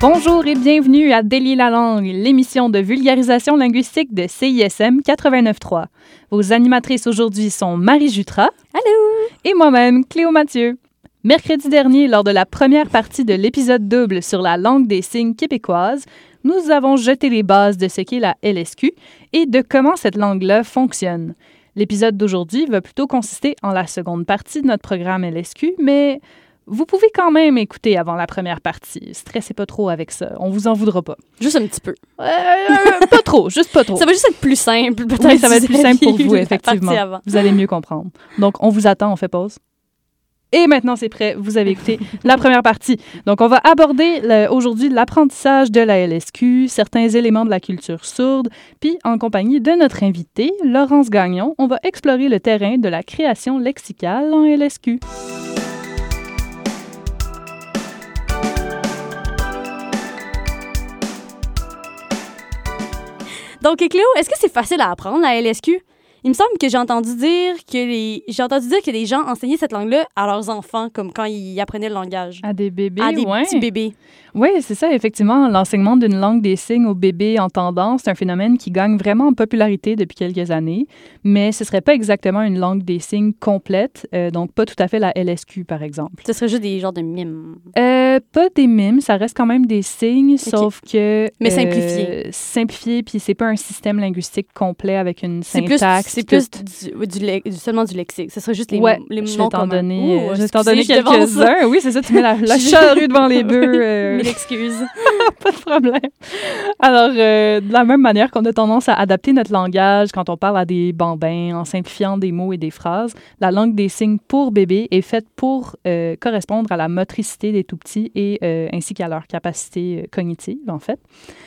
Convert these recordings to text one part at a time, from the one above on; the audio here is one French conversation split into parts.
Bonjour et bienvenue à Délier la langue, l'émission de vulgarisation linguistique de CISM 89.3. Vos animatrices aujourd'hui sont Marie Jutra. Allô! Et moi-même, Cléo Mathieu. Mercredi dernier, lors de la première partie de l'épisode double sur la langue des signes québécoise, nous avons jeté les bases de ce qu'est la LSQ et de comment cette langue-là fonctionne. L'épisode d'aujourd'hui va plutôt consister en la seconde partie de notre programme LSQ, mais vous pouvez quand même écouter avant la première partie. Stressez pas trop avec ça. On vous en voudra pas. Juste un petit peu. Euh, pas trop, juste pas trop. Ça va juste être plus simple, peut-être. Oui, ça va être plus simple pour vous, effectivement. Vous allez mieux comprendre. Donc, on vous attend, on fait pause. Et maintenant, c'est prêt. Vous avez écouté la première partie. Donc, on va aborder aujourd'hui l'apprentissage de la LSQ, certains éléments de la culture sourde, puis en compagnie de notre invité, Laurence Gagnon, on va explorer le terrain de la création lexicale en LSQ. Donc, Cléo, est-ce que c'est facile à apprendre, la LSQ? Il me semble que j'ai entendu dire que les j'ai entendu dire que les gens enseignaient cette langue-là à leurs enfants, comme quand ils apprenaient le langage. À des bébés, à des ouais. petits bébés. Oui, c'est ça, effectivement. L'enseignement d'une langue des signes aux bébés entendants, c'est un phénomène qui gagne vraiment en popularité depuis quelques années, mais ce serait pas exactement une langue des signes complète, euh, donc pas tout à fait la LSQ, par exemple. Ce serait juste des genres de mimes. Euh, pas des mimes, ça reste quand même des signes, sauf que... Mais euh, simplifié. simplifié, puis c'est pas un système linguistique complet avec une C'est c'est plus du, du le- du- seulement du lexique. Ce serait juste les, Ouais, les je noms vais t'en donner, euh, je vais t'en donner je quelques-uns. Oui, c'est ça, tu mets la, la Je- charrue devant les bœufs. euh, Mille excuses. pas de problème. Alors, euh, de la même manière qu'on a tendance à adapter notre langage quand on parle à des bambins en simplifiant des mots et des phrases, la langue des signes pour bébé est faite pour euh, correspondre à la motricité des tout-petits et euh, ainsi qu'à leurs capacités euh, cognitives, en fait,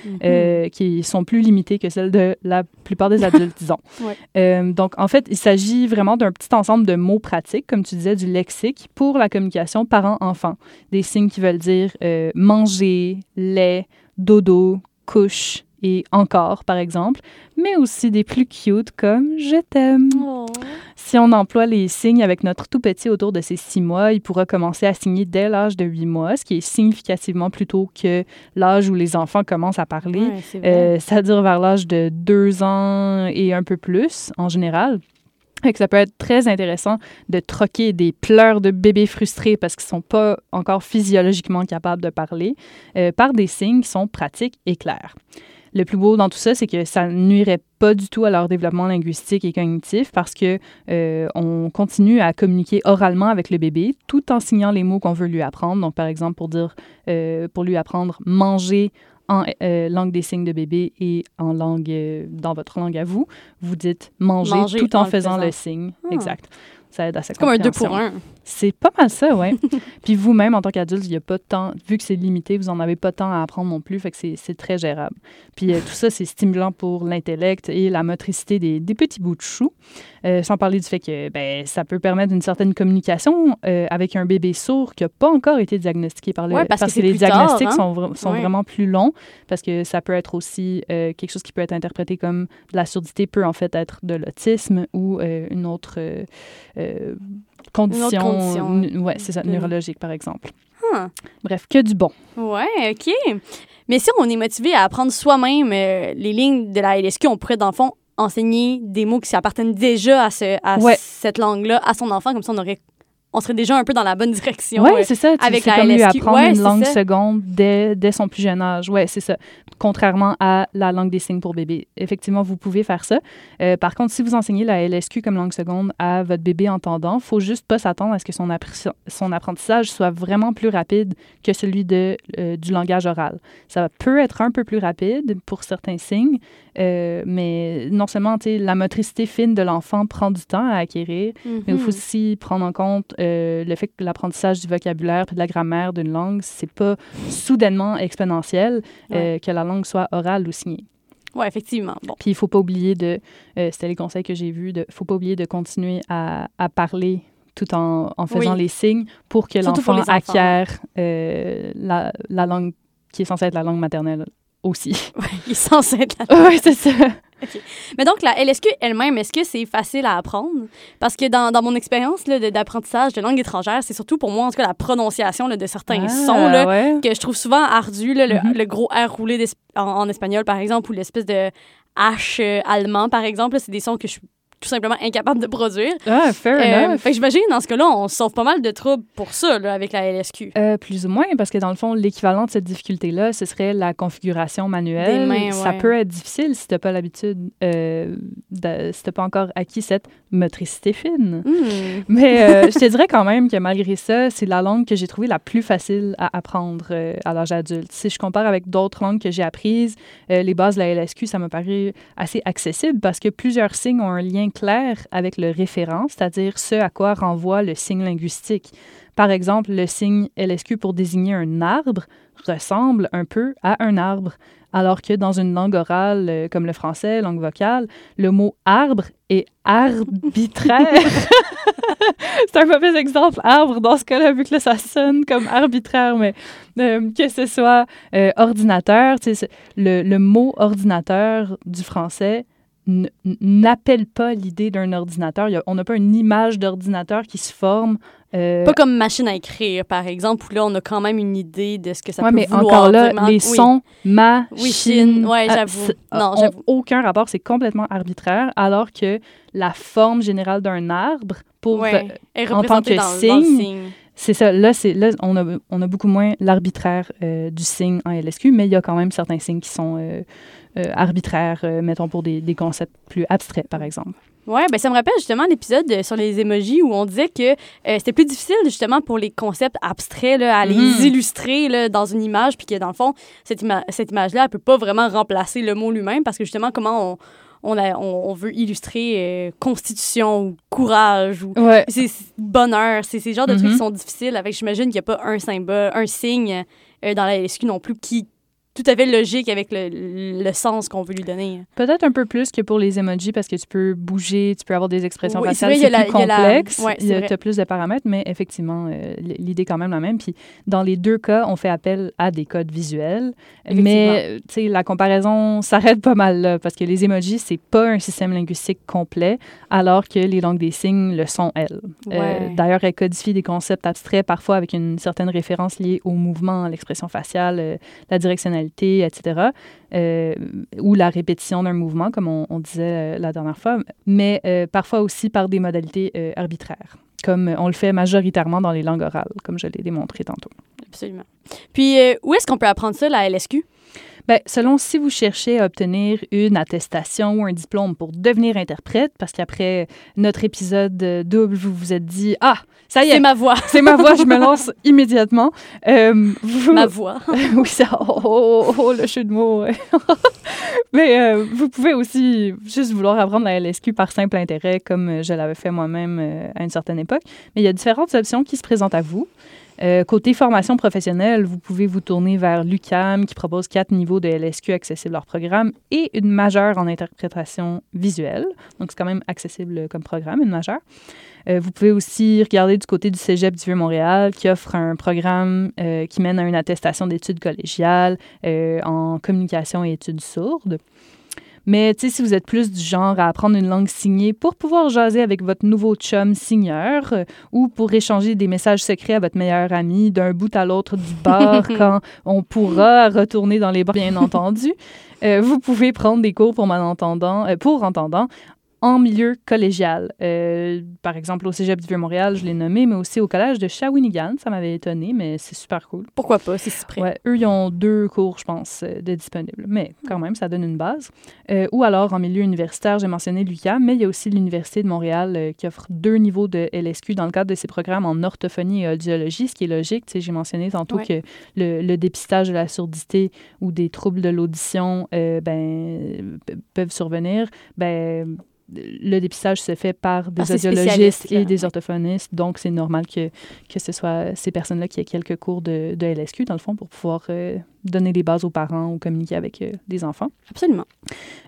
Mhm. euh, qui sont plus limitées que celles de la plupart des adultes, disons. Ouais. Euh, donc, en fait, il s'agit vraiment d'un petit ensemble de mots pratiques, comme tu disais, du lexique, pour la communication parent-enfant. Des signes qui veulent dire euh, manger, lait, dodo, couche et encore, par exemple, mais aussi des plus cute comme je t'aime. Oh. Si on emploie les signes avec notre tout petit autour de ses six mois, il pourra commencer à signer dès l'âge de huit mois, ce qui est significativement plus tôt que l'âge où les enfants commencent à parler, Ouais, euh, c'est-à-dire vers l'âge de deux ans et un peu plus en général. Que ça peut être très intéressant de troquer des pleurs de bébés frustrés parce qu'ils sont pas encore physiologiquement capables de parler euh, par des signes qui sont pratiques et clairs. Le plus beau dans tout ça, c'est que ça nuirait pas du tout à leur développement linguistique et cognitif parce que euh, on continue à communiquer oralement avec le bébé tout en signant les mots qu'on veut lui apprendre. Donc, par exemple, pour dire, euh, pour lui apprendre manger en euh, langue des signes de bébé et en langue, dans votre langue à vous, vous dites manger, Manger tout en en le faisant faisant. le signe. Ah. Exact. Ça aide à sa c'est comme un deux pour un. C'est pas mal ça, ouais. Puis vous-même, en tant qu'adulte, il y a pas de temps, vu que c'est limité, vous en avez pas de temps à apprendre non plus, fait que c'est- c'est très gérable. Puis euh, tout ça, c'est stimulant pour l'intellect et la motricité des, des petits bouts de chou. Euh, sans parler du fait que ben, ça peut permettre une certaine communication euh, avec un bébé sourd qui n'a pas encore été diagnostiqué par le... Ouais, parce que c'est les tard, diagnostics hein? sont, vra- sont Ouais. vraiment plus longs, parce que ça peut être aussi euh, quelque chose qui peut être interprété comme de la surdité peut en fait être de l'autisme ou une autre... condition, condition. ouais, c'est ça, neurologique par exemple. Bref, que du bon. Ouais, OK. Mais si on est motivé à apprendre soi-même euh, les lignes de la LSQ, on pourrait, dans le fond, enseigner des mots qui appartiennent déjà à, ce, à Ouais. cette langue-là à son enfant. Comme ça, on, aurait, on serait déjà un peu dans la bonne direction. Oui, euh. c'est ça. tu- avec C'est la comme lui apprendre Ouais, une langue ça. seconde dès, dès son plus jeune âge. Oui, c'est ça. Contrairement à la langue des signes pour bébé. Effectivement, vous pouvez faire ça. Euh, par contre, si vous enseignez la LSQ comme langue seconde à votre bébé entendant, faut juste pas s'attendre à ce que son, son apprentissage soit vraiment plus rapide que celui de, euh, du langage oral. Ça peut être un peu plus rapide pour certains signes, euh, mais non seulement la motricité fine de l'enfant prend du temps à acquérir, mais il Mhm. faut aussi prendre en compte euh, le fait que l'apprentissage du vocabulaire et de la grammaire d'une langue, c'est pas soudainement exponentiel euh, que la langue soit orale ou signée. Ouais, effectivement. Bon. Puis il faut pas oublier de, euh, c'était les conseils que j'ai vus, de, faut pas oublier de continuer à, à parler tout en, en faisant Oui. les signes pour que l'enfant acquiert la, la langue qui est censée être la langue maternelle aussi. Il est censé être là. oui, c'est ça. Mais donc, la LSQ elle-même, est-ce que c'est facile à apprendre? Parce que dans, dans mon expérience d'apprentissage de, langue étrangère, c'est surtout pour moi, en tout cas, la prononciation là, de certains Ah, sons là, ouais. que je trouve souvent ardu. Là, le, Mhm. le gros R roulé en, en espagnol, par exemple, ou l'espèce de H euh, allemand, par exemple. C'est des sons que je suis tout simplement incapable de produire. Ah, fair Euh, enough. fait que j'imagine, dans ce cas-là, on sauve pas mal de troubles pour ça, là, avec la LSQ. Euh, plus ou moins, parce que dans le fond, l'équivalent de cette difficulté-là, ce serait la configuration manuelle. Des mains, Ça ouais. peut être difficile si tu n'as pas l'habitude, euh, de- si tu n'as pas encore acquis cette motricité fine. Hmm. Mais euh, je te dirais quand même que malgré ça, c'est la langue que j'ai trouvée la plus facile à apprendre euh, à l'âge adulte. Si je compare avec d'autres langues que j'ai apprises, les bases de la LSQ, ça me paraît assez accessible parce que plusieurs signes ont un lien clair avec le référent, c'est-à-dire ce à quoi renvoie le signe linguistique. Par exemple, le signe LSQ pour désigner un arbre ressemble un peu à un arbre, alors que dans une langue orale euh, comme le français, langue vocale, le mot arbre est arbitraire. c'est un mauvais exemple, arbre, dans ce cas-là, vu que là, ça sonne comme arbitraire, mais euh, que ce soit euh, ordinateur, le, mot ordinateur du français n'appelle pas l'idée d'un ordinateur. A- on n'a pas une image d'ordinateur qui se forme. euh, Pas comme machine à écrire, par exemple, où là, on a quand même une idée de ce que ça ouais, peut mais vouloir encore là, les oui. sons, ma, Oui, chine, ouais, ah, j'avoue. c'est- Non, j'avoue. aucun rapport, c'est complètement arbitraire, alors que la forme générale d'un arbre, pour Ouais, est en tant que dans, dans signe. C'est ça. Là, c'est, là on, a, on a beaucoup moins l'arbitraire euh, du signe en LSQ, mais il y a quand même certains signes qui sont euh, euh, arbitraires, mettons pour des, des concepts plus abstraits, par exemple. Ouais, ben ça me rappelle justement l'épisode sur les emojis où on disait que c'était plus difficile justement pour les concepts abstraits là, à les Mhm. illustrer là, dans une image, puis que dans le fond, cette, ima- cette image-là, elle peut pas vraiment remplacer le mot lui-même parce que justement, comment on, on, a- on, on veut illustrer euh, constitution ou courage ou Ouais. c'est bonheur, c'est ces genres de trucs Mhm. qui sont difficiles. Avec, j'imagine qu'il n'y a pas un symbole, un signe euh, dans la LSQ non plus qui tout à fait logique avec le, le sens qu'on veut lui donner. Peut-être un peu plus que pour les emojis parce que tu peux bouger, tu peux avoir des expressions Oui, faciales, c'est la- plus il y a la- complexe, ouais, il y a vrai. t'as plus de paramètres, mais effectivement, euh, l'idée est quand même la même. Puis dans les deux cas, on fait appel à des codes visuels, mais euh, la comparaison s'arrête pas mal là parce que les emojis, c'est pas un système linguistique complet, alors que les langues des signes le sont, elles. Euh. D'ailleurs, elles codifient des concepts abstraits, parfois avec une certaine référence liée au mouvement, à l'expression faciale, euh, la directionnalité, etc., euh, ou la répétition d'un mouvement, comme on, disait euh, la dernière fois, mais euh, parfois aussi par des modalités arbitraires, comme on le fait majoritairement dans les langues orales, comme je l'ai démontré tantôt. Absolument. Puis, où est-ce qu'on peut apprendre ça, la LSQ? Ben, selon si vous cherchez à obtenir une attestation ou un diplôme pour devenir interprète, parce qu'après notre épisode euh, double, vous vous êtes dit Ah, ça y est, C'est ma voix. c'est ma voix, je me lance immédiatement. Euh, vous- ma voix. oui, ça. Oh, oh, oh, oh, le jeu de mots. Mais euh, vous pouvez aussi juste vouloir apprendre la LSQ par simple intérêt, comme euh, je l'avais fait moi-même à une certaine époque. Mais il y a différentes options qui se présentent à vous. Euh, côté formation professionnelle, vous pouvez vous tourner vers l'UCAM qui propose quatre niveaux de LSQ accessibles hors programme et une majeure en interprétation visuelle. Donc, c'est quand même accessible comme programme, une majeure. Euh, vous pouvez aussi regarder du côté du Cégep du Vieux-Montréal qui offre un programme euh, qui mène à une attestation d'études collégiales en communication et études sourdes. Mais tu sais, si vous êtes plus du genre à apprendre une langue signée pour pouvoir jaser avec votre nouveau chum signeur euh, ou pour échanger des messages secrets à votre meilleur ami d'un bout à l'autre du bar quand on pourra retourner dans les bars, bien entendu, euh, vous pouvez prendre des cours pour malentendants, euh, pour entendants en milieu collégial. Euh, par exemple, au Cégep du Vieux-Montréal, je l'ai nommé, mais aussi au collège de Shawinigan. Ça m'avait étonné, mais c'est super cool. Pourquoi pas, c'est si près. Ouais, eux, ils ont deux cours, je pense, euh, de disponibles. Mais quand même, ça donne une base. Euh, ou alors, en milieu universitaire, j'ai mentionné l'UQAM, mais il y a aussi l'Université de Montréal euh, qui offre deux niveaux de LSQ dans le cadre de ses programmes en orthophonie et audiologie, ce qui est logique. J'ai mentionné tantôt Ouais. que le, le dépistage de la surdité ou des troubles de l'audition ben, peuvent survenir. Ben, le dépistage se fait par des ces audiologistes et là, des orthophonistes, donc c'est normal que, que ce soit ces personnes-là qui aient quelques cours de, de LSQ, dans le fond, pour pouvoir euh, donner les bases aux parents ou communiquer avec euh, des enfants. Absolument.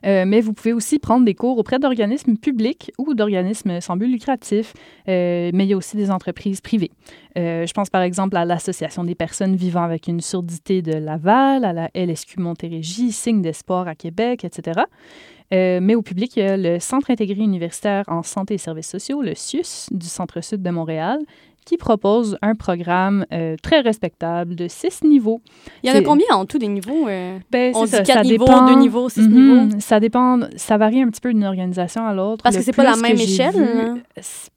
Euh, mais vous pouvez aussi prendre des cours auprès d'organismes publics ou d'organismes sans but lucratif, mais il y a aussi des entreprises privées. Je pense par exemple à l'Association des personnes vivant avec une surdité de Laval, à la LSQ Montérégie, Signe d'espoir à Québec, etc. Euh, mais au public, il y a le Centre intégré universitaire en santé et services sociaux, le CIUS, du Centre-Sud de Montréal, qui propose un programme euh, très respectable de six niveaux. Il y en a combien en tout des niveaux? euh? Ben, On dit ça, quatre ça niveaux, dépend- deux niveaux, six Mhm, niveaux. Ça dépend, ça varie un petit peu d'une organisation à l'autre. Parce Le que c'est pas la même échelle, vu, hein?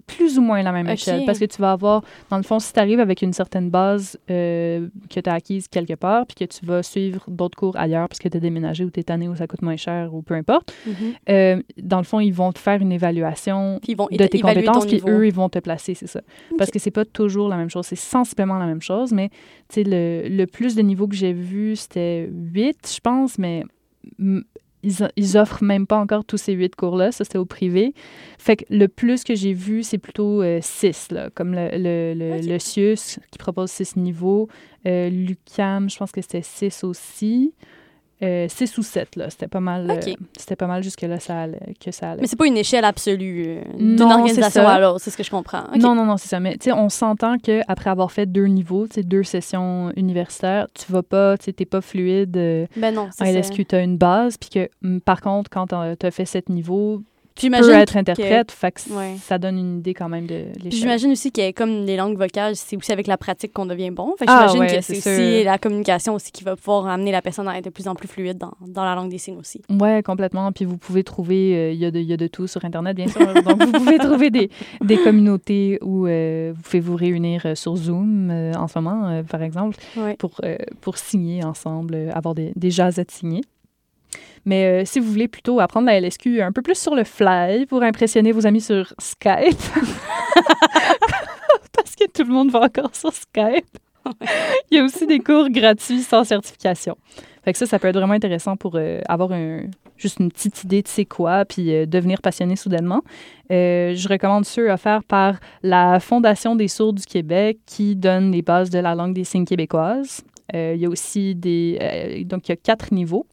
Plus ou moins la même échelle. Parce que tu vas avoir, dans le fond, si tu arrives avec une certaine base euh, que tu as acquise quelque part, puis que tu vas suivre d'autres cours ailleurs parce que tu es déménagé ou tu es tanné ou ça coûte moins cher ou peu importe, Mhm. euh, dans le fond, ils vont te faire une évaluation Puis ils vont de tes compétences, puis eux, ils vont te placer, c'est ça. Parce que c'est pas toujours la même chose, c'est sensiblement la même chose, mais tu sais, le, le plus de niveaux que j'ai vu, c'était 8, je pense, mais ils, ils offrent même pas encore tous ces huit cours-là, ça c'était au privé. Fait que le plus que j'ai vu, c'est plutôt 6, là, comme le, le, le, Ok. le CIUS qui propose 6 niveaux. Euh, L'UCAM, je pense que c'était 6 aussi. 6 ou 7, là. C'était pas mal, euh, c'était pas mal jusque-là ça allait- que ça allait. Mais c'est pas une échelle absolue euh, d'une organisation à l'autre, c'est ce que je comprends. Non, non, non, c'est ça. Mais tu sais, on s'entend qu'après avoir fait deux niveaux, deux sessions universitaires, tu vas pas, tu sais, t'es pas fluide. euh, Ben non, en. LSQ, tu as une base, puis que, hum, par contre, quand tu as fait sept niveaux, J'imagine être que- interprète, fait que Ouais. ça donne une idée quand même de l'échelle. J'imagine aussi que comme les langues vocales, c'est aussi avec la pratique qu'on devient bon. Fait que Ah, j'imagine ouais, que c'est aussi la communication aussi qui va pouvoir amener la personne à être de plus en plus fluide dans, dans la langue des signes aussi. Ouais, complètement. Puis vous pouvez trouver, euh, il y, a de- il y a de tout sur Internet, bien sûr. Donc, vous pouvez trouver des, des communautés où euh, vous pouvez vous réunir euh, sur Zoom euh, en ce moment, euh, par exemple. Ouais. pour, euh, pour signer ensemble, euh, avoir des, des jasettes signées. Mais euh, si vous voulez plutôt apprendre la LSQ un peu plus sur le fly pour impressionner vos amis sur Skype, parce que tout le monde va encore sur Skype, il y a aussi des cours gratuits sans certification. Fait ça, ça peut être vraiment intéressant pour euh, avoir juste une petite idée de c'est quoi, puis euh, devenir passionné soudainement. Je recommande ceux offerts par la Fondation des sourds du Québec qui donne les bases de la langue des signes québécoises. Euh, il y a aussi des... donc, il y a quatre niveaux.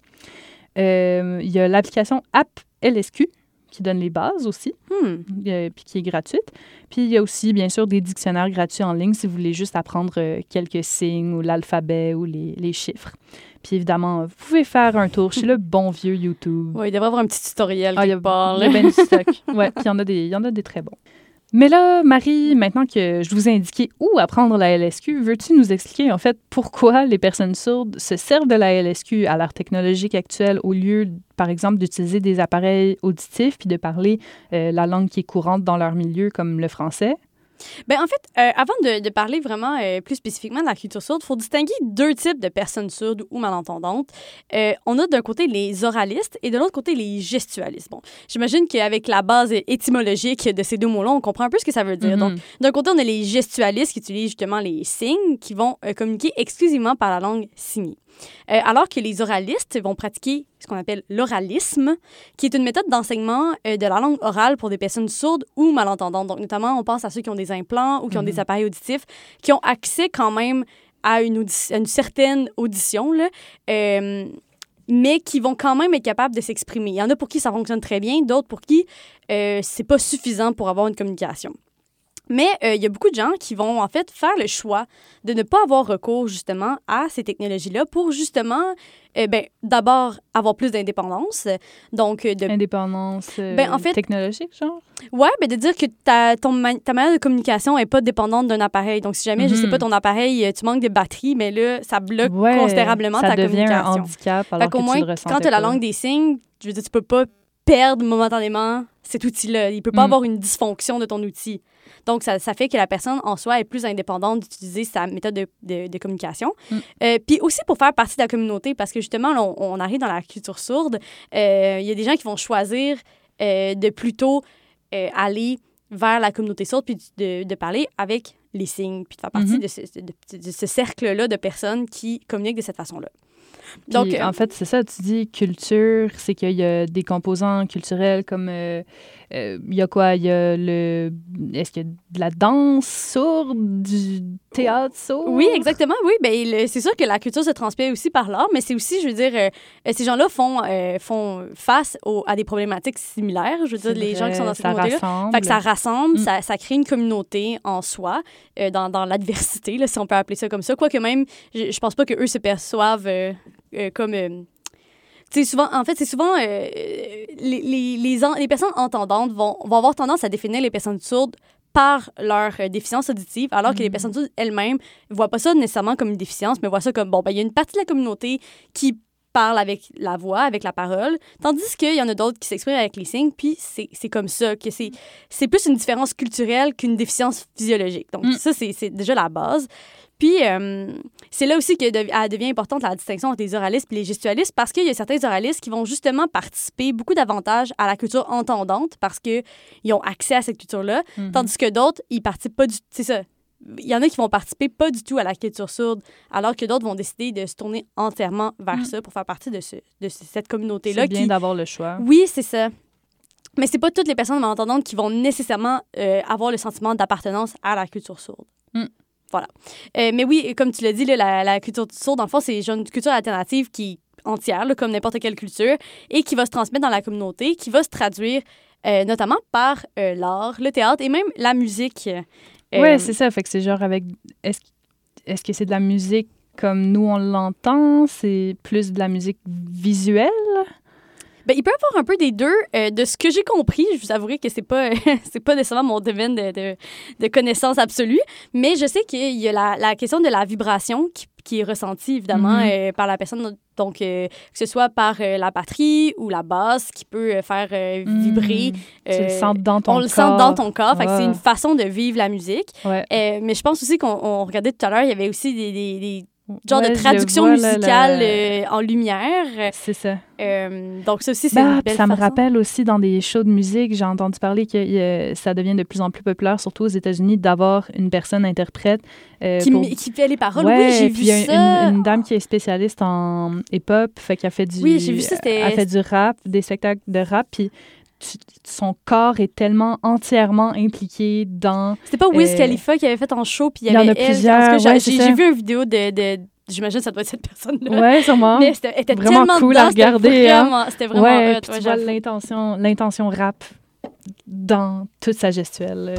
Euh, il y a l'application App LSQ qui donne les bases aussi, Hmm. euh, puis qui est gratuite. Puis il y a aussi, bien sûr, des dictionnaires gratuits en ligne si vous voulez juste apprendre euh, quelques signes ou l'alphabet ou les, les chiffres. Puis évidemment, vous pouvez faire un tour chez le bon vieux YouTube. Ouais, il devrait y avoir un petit tutoriel Ah, il y a, quelque part. il y a là. ben du stock. Ouais, puis il y en a des, il y en a des très bons. Mais là, Marie, maintenant que je vous ai indiqué où apprendre la LSQ, veux-tu nous expliquer en fait pourquoi les personnes sourdes se servent de la LSQ à l'art technologique actuel au lieu, par exemple, d'utiliser des appareils auditifs puis de parler euh, la langue qui est courante dans leur milieu comme le français? Ben, en fait, euh, avant de, de parler vraiment euh, plus spécifiquement de la culture sourde, il faut distinguer deux types de personnes sourdes ou malentendantes. Euh, on a d'un côté les oralistes et de l'autre côté les gestualistes. Bon, j'imagine qu'avec la base étymologique de ces deux mots-là, on comprend un peu ce que ça veut dire. Donc, Mhm. d'un côté, on a les gestualistes qui utilisent justement les signes, qui vont communiquer exclusivement par la langue signée. Euh, alors que les oralistes vont pratiquer ce qu'on appelle l'oralisme, qui est une méthode d'enseignement euh, de la langue orale pour des personnes sourdes ou malentendantes. Donc, notamment, on pense à ceux qui ont des implants ou qui ont des Mhm. appareils auditifs, qui ont accès quand même à une, audi- à une certaine audition, là, euh, mais qui vont quand même être capables de s'exprimer. Il y en a pour qui ça fonctionne très bien, d'autres pour qui c'est pas suffisant pour avoir une communication. Mais euh, il y a beaucoup de gens qui vont en fait faire le choix de ne pas avoir recours justement à ces technologies-là pour justement, euh, ben, d'abord avoir plus d'indépendance, donc euh, de Indépendance euh, Ben, en fait- technologique, genre? Ouais, ben de dire que ta, ton ta manière de communication est pas dépendante d'un appareil. Donc, si jamais, je sais Mhm. pas, ton appareil, euh, tu manques de batterie, mais là, ça bloque Ouais, considérablement ça ta devient un communication. handicap alors Fait que moins, tu le quand tu as la langue des signes, je veux dire, tu peux pas perdre momentanément cet outil-là. Il peut pas Mm. avoir une dysfonction de ton outil. Donc, ça, ça fait que la personne, en soi, est plus indépendante d'utiliser sa méthode de, de- de communication. Mm. Euh, Puis aussi pour faire partie de la communauté, parce que justement, là, on, on arrive dans la culture sourde, euh, il y a des gens qui vont choisir euh, de plutôt aller vers la communauté sourde puis de, de parler avec les signes, puis de faire partie Mhm. de ce, ce cercle-là de personnes qui communiquent de cette façon-là. Puis, Donc, euh, en fait, c'est ça, tu dis culture, c'est qu'il y a des composants culturels comme. euh, euh, il y a quoi? Il y a le. Est-ce qu'il y a de la danse sourde, du théâtre sourd Oui, exactement, oui. Ben, c'est sûr que la culture se transmet aussi par l'art, mais c'est aussi, je veux dire, euh, ces gens-là font, font face au- à des problématiques similaires. Je veux dire, les gens qui sont dans cette communauté-là. rassemble. Fait que ça rassemble, Mm. ça, ça crée une communauté en soi, dans, dans l'adversité, si on peut appeler ça comme ça. Quoique même, je, je pense pas qu'eux se perçoivent euh, comme... euh, c'est souvent, en fait, c'est souvent euh, les, les, les, en- les personnes entendantes vont, vont avoir tendance à définir les personnes sourdes par leur euh, déficience auditive, alors que les Mhm. personnes sourdes elles-mêmes ne voient pas ça nécessairement comme une déficience, mais voient ça comme, bon, ben, il y a une partie de la communauté qui parle avec la voix, avec la parole, tandis qu'il y en a d'autres qui s'expriment avec les signes, puis c'est comme ça, que c'est plus une différence culturelle qu'une déficience physiologique. Donc Mm. ça, c'est déjà la base. Puis, euh, c'est là aussi que elle devient importante la distinction entre les oralistes et les gestualistes parce qu'il y a certains oralistes qui vont justement participer beaucoup davantage à la culture entendante parce qu'ils ont accès à cette culture-là, Mhm. tandis que d'autres, ils participent pas du tout. C'est ça. Il y en a qui vont participer pas du tout à la culture sourde, alors que d'autres vont décider de se tourner entièrement vers Mm. ça pour faire partie de, ce, de ce- cette C'est communauté-là. bien Qui... d'avoir le choix. Oui, c'est ça. Mais c'est pas toutes les personnes malentendantes qui vont nécessairement euh, avoir le sentiment d'appartenance à la culture sourde. Mm. Voilà. Euh, mais oui, comme tu l'as dit, là, la, culture sourde, en fond, c'est une culture alternative qui entière, comme n'importe quelle culture, et qui va se transmettre dans la communauté, qui va se traduire euh, notamment par euh, l'art, le théâtre et même la musique. Ouais, c'est ça. Fait que c'est genre avec. Est-ce est-ce que c'est de la musique comme nous on l'entend? C'est plus de la musique visuelle? Ben, il peut y avoir un peu des deux. Euh, de ce que j'ai compris, je vous avouerai que c'est pas, c'est pas nécessairement mon domaine de, de, de connaissance absolue, mais je sais qu'il y a la, la question de la vibration qui, qui est ressentie évidemment Mhm. euh, par la personne, donc euh, que ce soit par euh, la batterie ou la basse qui peut euh, faire euh, vibrer. Mm. Tu le sens dans ton on corps. le sent dans ton corps, que c'est Ouais. une façon de vivre la musique. Ouais. Euh, mais je pense aussi qu'on on regardait tout à l'heure, il y avait aussi des, des, des Ouais, de traduction vois, là, musicale le- euh, en lumière. C'est ça. Euh, donc ça aussi, c'est Bah, une puis belle ça me rappelle aussi dans des shows de musique, j'ai entendu parler que euh, ça devient de plus en plus populaire, surtout aux États-Unis, d'avoir une personne interprète. euh, qui, pour- m- qui fait les paroles. Ouais, oui, j'ai vu y a ça. Une, une dame qui est spécialiste en hip-hop, fait qu'elle fait du, Oui, j'ai vu ça, c'était- elle fait du rap, des spectacles de rap, puis son corps est tellement entièrement impliqué dans. C'était pas Wiz euh, Khalifa qui avait fait en show, puis il y il y en avait a elle. plusieurs, j'ai- ouais, vu une vidéo de... de J'imagine que ça doit être cette personne-là. Ouais, sûrement. Mais c'était Vraiment tellement cool dedans, à regarder, hein. Vraiment, C'était vraiment ouais, hot, puis ouais, j'avoue. l'intention, l'intention rap dans toute sa gestuelle.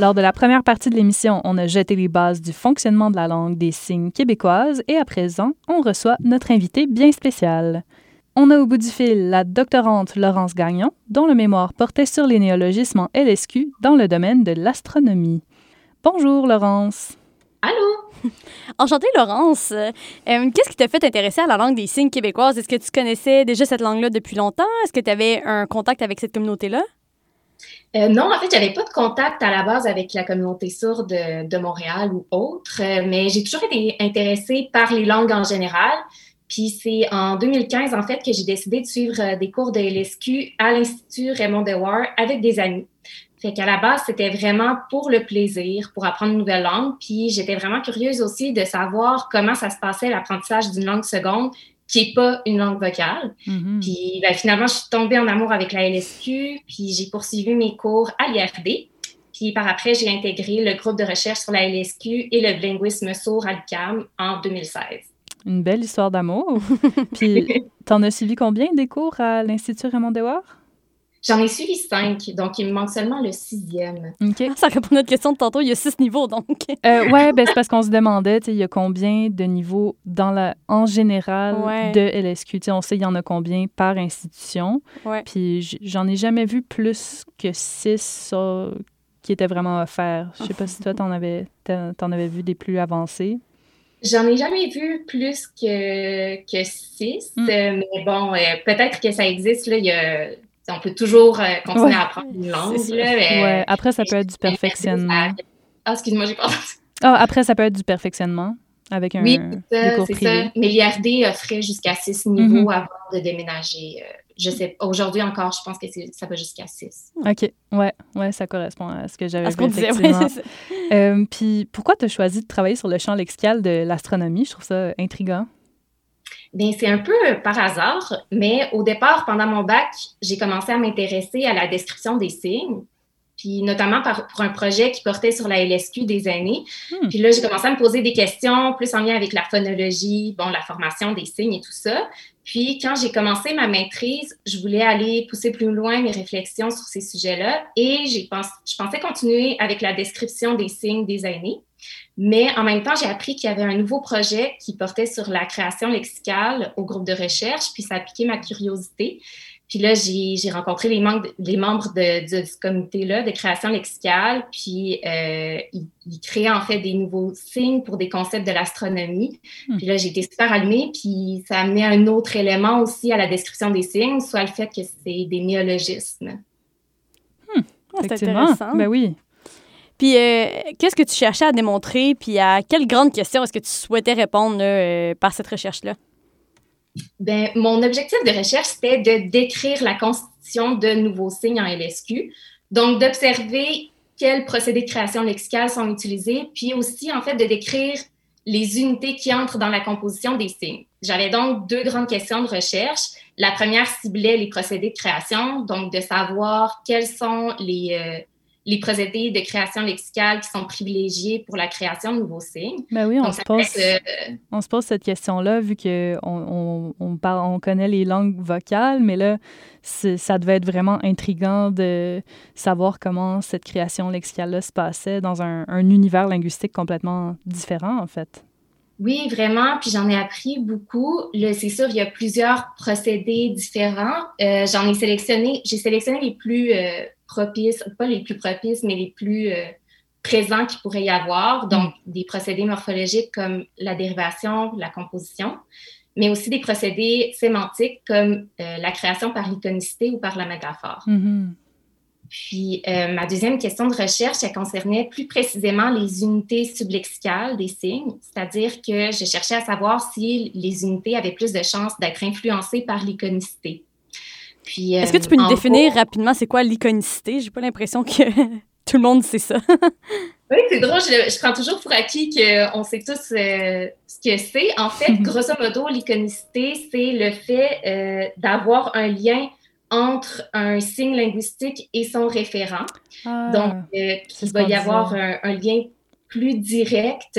Lors de la première partie de l'émission, on a jeté les bases du fonctionnement de la langue des signes québécoise et à présent, on reçoit notre invité bien spécial. On a au bout du fil la doctorante Laurence Gagnon, dont le mémoire portait sur les néologismes en LSQ dans le domaine de l'astronomie. Bonjour Laurence. Allô? Enchantée, Laurence. Euh, Qu'est-ce qui t'a fait t'intéresser à la langue des signes québécoises? Est-ce que tu connaissais déjà cette langue-là depuis longtemps? Est-ce que tu avais un contact avec cette communauté-là? Euh, non, en fait, j'avais pas de contact à la base avec la communauté sourde de, de Montréal ou autre, euh, mais j'ai toujours été intéressée par les langues en général. Puis c'est en 2015, en fait, que j'ai décidé de suivre euh, des cours de LSQ à l'Institut Raymond Dewar avec des amis. Fait qu'à la base, c'était vraiment pour le plaisir, pour apprendre une nouvelle langue. Puis j'étais vraiment curieuse aussi de savoir comment ça se passait l'apprentissage d'une langue seconde qui n'est pas une langue vocale. Mhm. Puis ben, finalement, je suis tombée en amour avec la LSQ, puis j'ai poursuivi mes cours à l'IRD. Puis par après, j'ai intégré le groupe de recherche sur la LSQ et le linguisme sourd à l'UQAM en 2016. Une belle histoire d'amour. Puis, t'en as suivi combien des cours à l'Institut Raymond Dewar? J'en ai suivi cinq, donc il me manque seulement le sixième. OK. Ça répond à notre question de tantôt. Il y a six niveaux, donc. Euh, ouais, ben, c'est parce qu'on se demandait, tu sais, il y a combien de niveaux dans la, en général Ouais. de LSQ. Tu sais, on sait il y en a combien par institution. Ouais. Puis j'en ai jamais vu plus que six qui étaient vraiment offerts. Je sais pas si toi, t'en avais, t'en t'en avais vu des plus avancés. J'en ai jamais vu plus que, que six, Mm. euh, mais bon, euh, peut-être que ça existe. Là, il y a- on peut toujours euh, continuer Ouais. à apprendre une langue. Là, mais- Ouais, après, ça peut être du perfectionnement. Ah, excuse-moi, j'ai pas. Ah, après, ça peut être du perfectionnement avec un, Oui, des c'est ça, c'est ça. Mais l'IRD offrait jusqu'à six niveaux Mhm. avant de déménager. Euh, Je sais, aujourd'hui encore, je pense que ça va jusqu'à six. OK, ouais, ouais, ça correspond à ce que j'avais À vu, ce qu'on disait, ouais, ça. Euh, Puis pourquoi tu as choisi de travailler sur le champ lexical de l'astronomie? Je trouve ça intriguant. Bien, c'est un peu par hasard, mais au départ, pendant mon bac, j'ai commencé à m'intéresser à la description des signes. puis notamment pour un projet qui portait sur la LSQ des aînés. Hmm. Puis là, j'ai commencé à me poser des questions plus en lien avec la phonologie, bon, la formation des signes et tout ça. Puis quand j'ai commencé ma maîtrise, je voulais aller pousser plus loin mes réflexions sur ces sujets-là et j'ai pensé, je pensais continuer avec la description des signes des aînés. Mais en même temps, j'ai appris qu'il y avait un nouveau projet qui portait sur la création lexicale au groupe de recherche, puis ça a piqué ma curiosité. Puis là, j'ai rencontré les membres, les membres de, ce comité-là de création lexicale, puis euh, ils, créaient en fait des nouveaux signes pour des concepts de l'astronomie. Hmm. Puis là, j'ai été super allumée, puis ça a amené un autre élément aussi à la description des signes, soit le fait que c'est des néologismes. Hmm. Ah, c'est intéressant. Ben oui. Puis, euh, qu'est-ce que tu cherchais à démontrer, puis à quelle grande question est-ce que tu souhaitais répondre euh, par cette recherche-là? Ben, mon objectif de recherche, c'était de décrire la constitution de nouveaux signes en LSQ. Donc, d'observer quels procédés de création lexicale sont utilisés, puis aussi, en fait, de décrire les unités qui entrent dans la composition des signes. J'avais donc deux grandes questions de recherche. La première ciblait les procédés de création, donc de savoir quels sont les, euh, les procédés de création lexicale qui sont privilégiés pour la création de nouveaux signes. Ben oui, on, se, pose, on se pose cette question-là, vu qu'on on, on, on, connaît les langues vocales, mais là, ça devait être vraiment intriguant de savoir comment cette création lexicale-là se passait dans un, un univers linguistique complètement différent, en fait. Oui, vraiment. Puis j'en ai appris beaucoup. C'est sûr, il y a plusieurs procédés différents. Euh, j'en ai sélectionné, j'ai sélectionné les plus euh, propices, pas les plus propices, mais les plus euh, présents qu'il pourrait y avoir. Donc, mm. des procédés morphologiques comme la dérivation, la composition, mais aussi des procédés sémantiques comme euh, la création par l'iconicité ou par la métaphore. Mm-hmm. Puis, euh, ma deuxième question de recherche, elle concernait plus précisément les unités sublexicales des signes, c'est-à-dire que je cherchais à savoir si les unités avaient plus de chances d'être influencées par l'iconicité. Est-ce que tu peux nous définir rapidement c'est quoi l'iconicité? J'ai pas l'impression que tout le monde sait ça. oui, c'est drôle. Je, prends toujours pour acquis qu'on sait tous euh, ce que c'est. En fait, grosso modo, l'iconicité, c'est le fait euh, d'avoir un lien entre un signe linguistique et son référent. Ah, Donc, euh, il va y avoir un, un, lien plus direct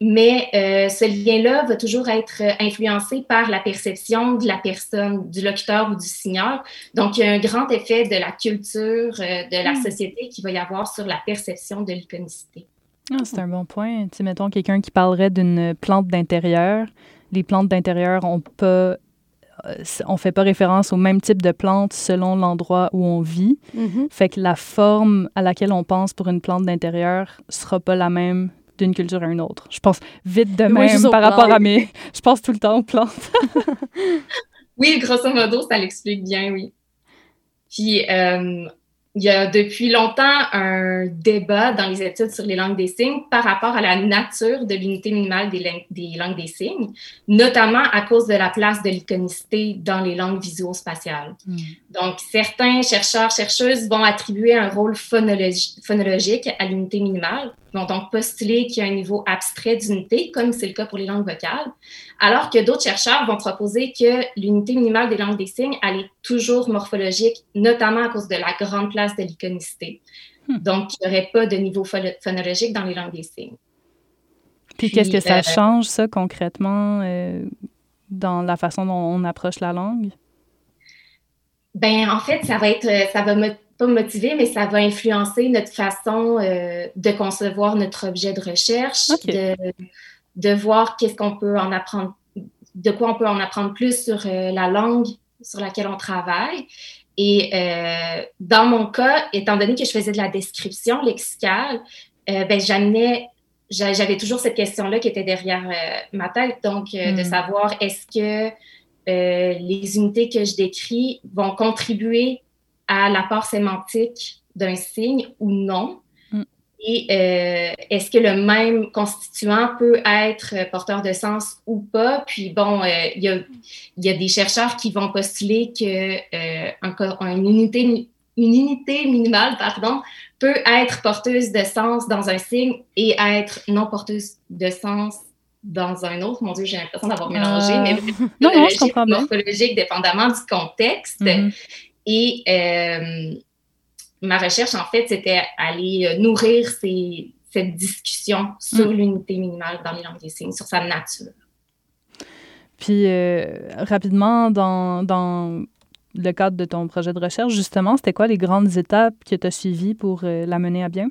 mais euh, ce lien-là va toujours être influencé par la perception de la personne, du locuteur ou du signeur. Donc, il y a un grand effet de la culture, euh, de la hmm. société qui va y avoir sur la perception de l'iconicité. Ah, c'est un bon point. Tu mettons quelqu'un qui parlerait d'une plante d'intérieur. Les plantes d'intérieur ont pas euh, on fait pas référence au même type de plante selon l'endroit où on vit. Mm-hmm. Fait que la forme à laquelle on pense pour une plante d'intérieur sera pas la même d'une culture à une autre. Je pense vite de même par rapport à mes... Je pense tout le temps aux plantes. oui, grosso modo, ça l'explique bien, oui. Puis, euh, il y a depuis longtemps un débat dans les études sur les langues des signes par rapport à la nature de l'unité minimale des, des, langues des signes, notamment à cause de la place de l'iconicité dans les langues visuospatiales. Hmm. Donc, certains chercheurs, chercheuses vont attribuer un rôle phonologique à l'unité minimale, vont donc postuler qu'il y a un niveau abstrait d'unité, comme c'est le cas pour les langues vocales, alors que d'autres chercheurs vont proposer que l'unité minimale des langues des signes, elle est toujours morphologique, notamment à cause de la grande place de l'iconicité. Hmm. Donc, il n'y aurait pas de niveau phonologique dans les langues des signes. Puis, qu'est-ce que ça euh, change, ça, concrètement, euh, dans la façon dont on approche la langue? Ben, en fait, ça va être, ça va me pas motiver, mais ça va influencer notre façon euh, de concevoir notre objet de recherche, de, de, voir qu'est-ce qu'on peut en apprendre, de quoi on peut en apprendre plus sur euh, la langue sur laquelle on travaille. Et euh, dans mon cas, étant donné que je faisais de la description lexicale, ben, j'amenais j'avais toujours cette question-là qui était derrière ma tête, donc de hmm. savoir est-ce que les unités que je décris vont contribuer à l'apport sémantique d'un signe ou non? Et euh, est-ce que le même constituant peut être porteur de sens ou pas? Puis bon, euh, il y, a, y, a, des chercheurs qui vont postuler que euh, une, unité, une unité minimale pardon, peut être porteuse de sens dans un signe et être non porteuse de sens dans un autre. Mon Dieu, j'ai l'impression d'avoir mélangé, mais non, non, je morphologique dépendamment du contexte. Mm-hmm. Et euh, ma recherche, en fait, c'était aller nourrir cette discussion sur mm. l'unité minimale dans les langues des signes, sur sa nature. Puis, rapidement, dans, dans le cadre de ton projet de recherche, justement, c'était quoi les grandes étapes que tu as suivies pour la mener à bien?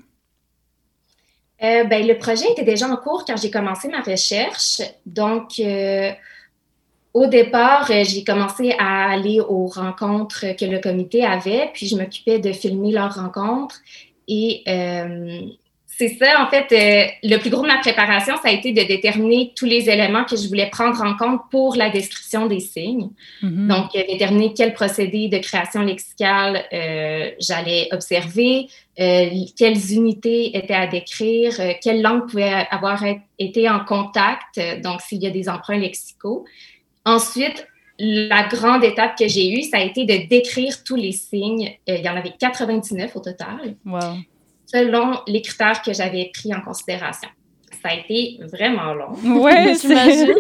Euh, ben, le projet était déjà en cours quand j'ai commencé ma recherche. Donc, euh, au départ, euh, j'ai commencé à aller aux rencontres que le comité avait, puis je m'occupais de filmer leurs rencontres. Et c'est ça, en fait, euh, le plus gros de ma préparation, ça a été de déterminer tous les éléments que je voulais prendre en compte pour la description des signes. Mm-hmm. Donc, euh, déterminer quel procédé de création lexicale euh, j'allais observer, quelles unités étaient à décrire, quelle langue pouvait avoir été en contact, donc s'il y a des emprunts lexicaux. Ensuite, la grande étape que j'ai eue, ça a été de décrire tous les signes. il y en avait 99 au total. Wow selon les critères que j'avais pris en considération. Ça a été vraiment long. Oui, j'imagine.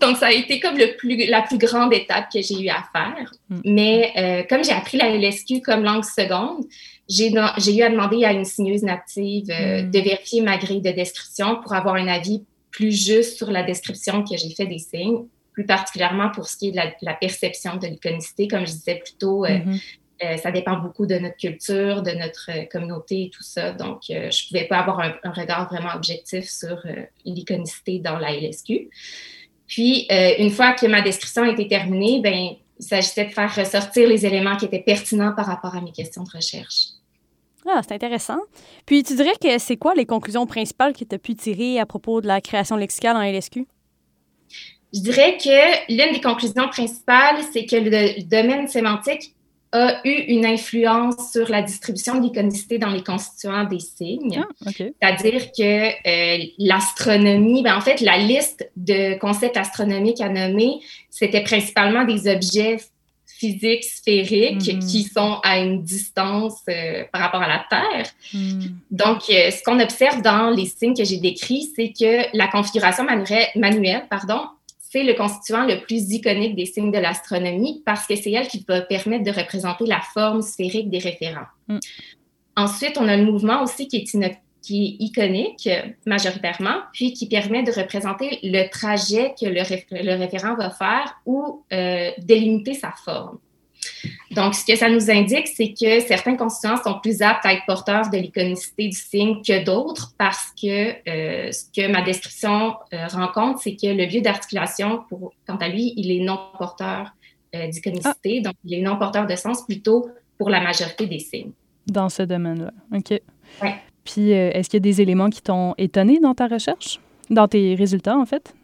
Donc, ça a été comme le plus, la plus grande étape que j'ai eu à faire. Mm. Mais euh, comme j'ai appris la LSQ comme langue seconde, j'ai eu à demander à une signeuse native euh, mm. de vérifier ma grille de description pour avoir un avis plus juste sur la description que j'ai fait des signes, plus particulièrement pour ce qui est de la, perception de l'iconicité, comme je disais plus tôt, euh, mm-hmm. Euh, ça dépend beaucoup de notre culture, de notre euh, communauté et tout ça. Donc, euh, je ne pouvais pas avoir un, regard vraiment objectif sur l'iconicité dans la LSQ. Puis, une fois que ma description était terminée, ben, il s'agissait de faire ressortir les éléments qui étaient pertinents par rapport à mes questions de recherche. Ah, c'est intéressant. Puis, tu dirais que c'est quoi les conclusions principales que tu as pu tirer à propos de la création lexicale en LSQ? Je dirais que l'une des conclusions principales, c'est que le domaine sémantique a eu une influence sur la distribution de l'iconicité dans les constituants des signes. Ah, C'est-à-dire que euh, l'astronomie, ben, en fait, la liste de concepts astronomiques à nommer, c'était principalement des objets physiques sphériques mm-hmm. qui sont à une distance euh, par rapport à la Terre. Mm. Donc, euh, ce qu'on observe dans les signes que j'ai décrits, c'est que la configuration manuelle pardon, c'est le constituant le plus iconique des signes de l'astronomie parce que c'est elle qui va permettre de représenter la forme sphérique des référents. Mm. Ensuite, on a le mouvement aussi qui est, qui est iconique majoritairement, puis qui permet de représenter le trajet que le, référent va faire ou euh, délimiter sa forme. Donc, ce que ça nous indique, c'est que certains constituants sont plus aptes à être porteurs de l'iconicité du signe que d'autres parce que euh, ce que ma description euh, rencontre, c'est que le lieu d'articulation, quant à lui, il est non porteur euh, d'iconicité, donc il est non porteur de sens plutôt pour la majorité des signes. Dans ce domaine-là, OK. Oui. Puis, est-ce qu'il y a des éléments qui t'ont étonné dans ta recherche, dans tes résultats, en fait?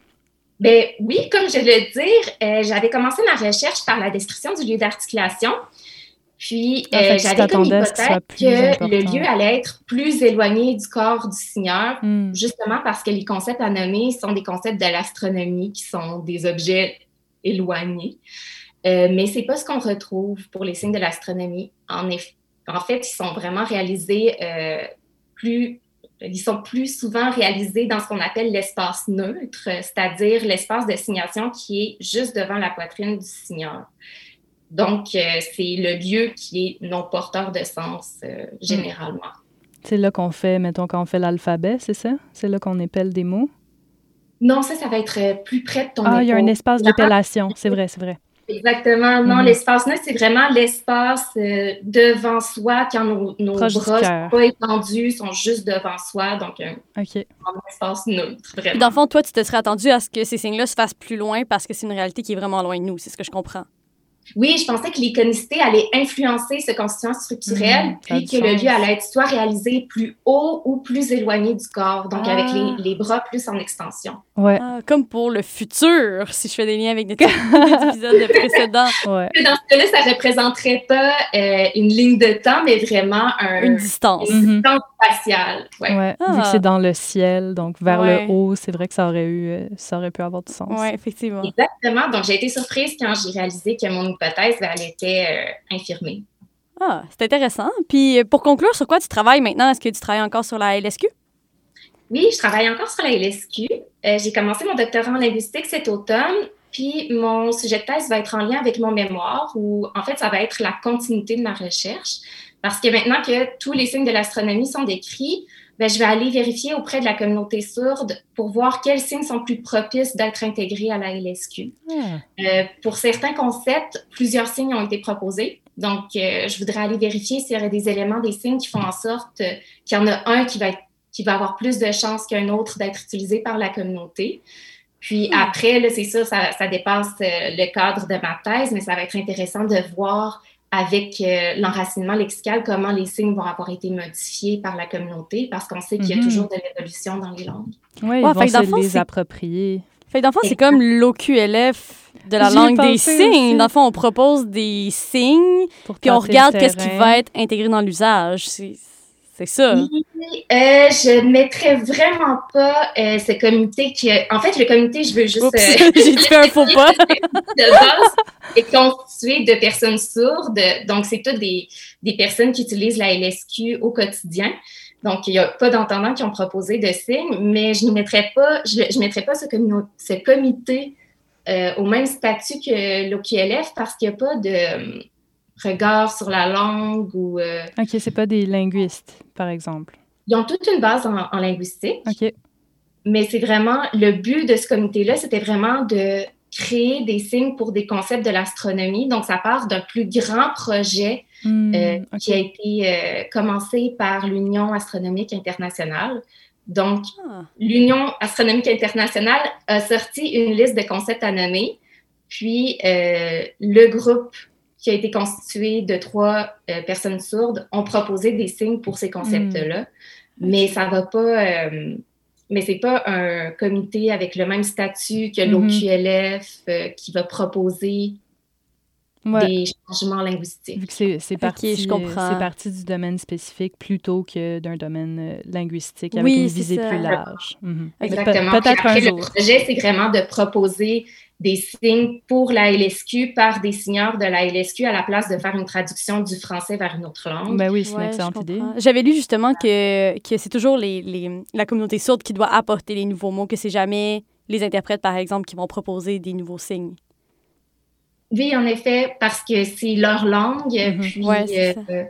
Ben oui, comme je le dire, euh, j'avais commencé ma recherche par la description du lieu d'articulation. Puis, ah, euh, j'avais comme hypothèse que, le lieu allait être plus éloigné du corps du signeur, hmm. justement parce que les concepts à nommer sont des concepts de l'astronomie qui sont des objets éloignés. Euh, mais c'est pas ce qu'on retrouve pour les signes de l'astronomie. En, en fait, ils sont vraiment réalisés euh, plus ils sont plus souvent réalisés dans ce qu'on appelle l'espace neutre, c'est-à-dire l'espace de signation qui est juste devant la poitrine du signeur. Donc, euh, c'est le lieu qui est non porteur de sens euh, généralement. C'est là qu'on fait, mettons, quand on fait l'alphabet, c'est ça? C'est là qu'on épelle des mots? Non, ça, ça va être euh, plus près de ton Ah, il y a un espace d'épellation, c'est vrai, c'est vrai. Exactement. Non, mhm. l'espace neutre, c'est vraiment l'espace euh, devant soi quand nos, nos bras sont pas étendus, sont juste devant soi. Donc, un, espace neutre, vraiment. Dans le fond, toi, tu te serais attendu à ce que ces signes-là se fassent plus loin parce que c'est une réalité qui est vraiment loin de nous. C'est ce que je comprends. Oui, je pensais que l'iconicité allait influencer ce constituant structurel, mmh, puis que le lieu allait être soit réalisé plus haut ou plus éloigné du corps, donc avec les, ah. les, bras plus en extension. Ouais. Ah, comme pour le futur, si je fais des liens avec des épisodes précédents. Ouais. Dans ce cas-là, ça représenterait pas euh, une ligne de temps, mais vraiment un, une distance. Une distance spatiale. Ouais. ouais. Vu que ah. c'est dans le ciel, donc vers le haut, c'est vrai que ça aurait, eu, euh, ça aurait pu avoir du sens. Oui, effectivement. Exactement. Donc, j'ai été surprise quand j'ai réalisé que mon hypothèse, ben, elle était euh, infirmée. Ah, c'est intéressant. Puis, pour conclure, sur quoi tu travailles maintenant? Est-ce que tu travailles encore sur la LSQ? Oui, je travaille encore sur la LSQ. Euh, j'ai commencé mon doctorat en linguistique cet automne, puis mon sujet de thèse va être en lien avec mon mémoire, où en fait, ça va être la continuité de ma recherche. Parce que maintenant que tous les signes de l'astronomie sont décrits, ben, je vais aller vérifier auprès de la communauté sourde pour voir quels signes sont plus propices d'être intégrés à la LSQ. Ah. Euh, pour certains concepts, plusieurs signes ont été proposés. Donc, euh, je voudrais aller vérifier s'il y aurait des éléments, des signes qui font en sorte qu'il y en a un qui va, qui va avoir plus de chances qu'un autre d'être utilisé par la communauté. Puis hmm. après, c'est ça, ça, dépasse euh, le cadre de ma thèse, mais ça va être intéressant de voir avec euh, l'enracinement lexical comment les signes vont avoir été modifiés par la communauté, parce qu'on sait qu'il y a mhm. toujours de l'évolution dans les langues. Oui, ils vont se les approprier. Fait dans c'est comme l'OQLF de la langue des signes. Dans le fond, on propose des signes, puis on regarde qu'est-ce qui va être intégré dans l'usage. C'est ça. Euh, je ne mettrais vraiment pas euh, ce comité qui. En fait, le comité, je veux juste. Euh, J'ai fait un faux pas. de base est constitué de personnes sourdes. Donc, c'est toutes des, des, personnes qui utilisent la LSQ au quotidien. Donc, il n'y a pas d'entendants qui ont proposé de signes, mais je ne mettrais pas, je, je mettrais pas ce, ce comité au même statut que l'OQLF parce qu'il n'y a pas de regard sur la langue ou... Euh, OK, c'est pas des linguistes, par exemple. Ils ont toute une base en, linguistique. OK. Mais c'est vraiment... Le but de ce comité-là, c'était vraiment de créer des signes pour des concepts de l'astronomie. Donc, ça part d'un plus grand projet hmm, euh, qui a été euh, commencé par l'Union astronomique internationale. Donc, ah. l'Union astronomique internationale a sorti une liste de concepts à nommer. Puis, le groupe qui a été constitué de trois euh, personnes sourdes, ont proposé des signes pour ces concepts-là. Hmm. Mais ça va pas. Euh, mais c'est pas un comité avec le même statut que l'OQLF hmm. euh, qui va proposer des changements linguistiques. Vu que c'est parti, parti du domaine spécifique plutôt que d'un domaine linguistique avec une visée plus large. Mhm. Exactement. Peut-être un jour. Le projet, c'est vraiment de proposer des signes pour la LSQ par des signeurs de la LSQ à la place de faire une traduction du français vers une autre langue. Ben oui, c'est une excellente idée. J'avais lu justement que, que c'est toujours les, les, la communauté sourde qui doit apporter les nouveaux mots, que c'est jamais les interprètes, par exemple, qui vont proposer des nouveaux signes. Oui, en effet, parce que c'est leur langue. Mm-hmm. Euh,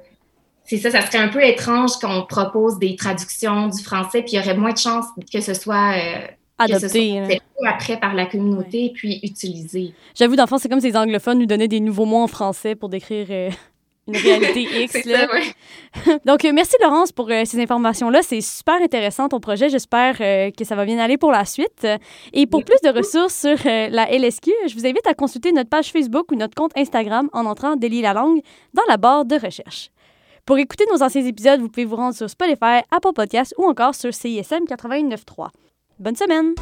c'est ça. ça. serait un peu étrange qu'on propose des traductions du français, puis il y aurait moins de chances que ce soit euh, adopté. après par la communauté, puis utilisé. J'avoue, dans le fond, c'est comme si les anglophones nous donnaient des nouveaux mots en français pour décrire euh, une réalité X. là. Donc, euh, merci Laurence pour euh, ces informations-là. C'est super intéressant ton projet. J'espère que ça va bien aller pour la suite. Et pour plus de ressources sur la LSQ, je vous invite à consulter notre page Facebook ou notre compte Instagram en entrant Délie la langue dans la barre de recherche. Pour écouter nos anciens épisodes, vous pouvez vous rendre sur Spotify, Apple Podcasts ou encore sur CISM 89.3. Bonne semaine!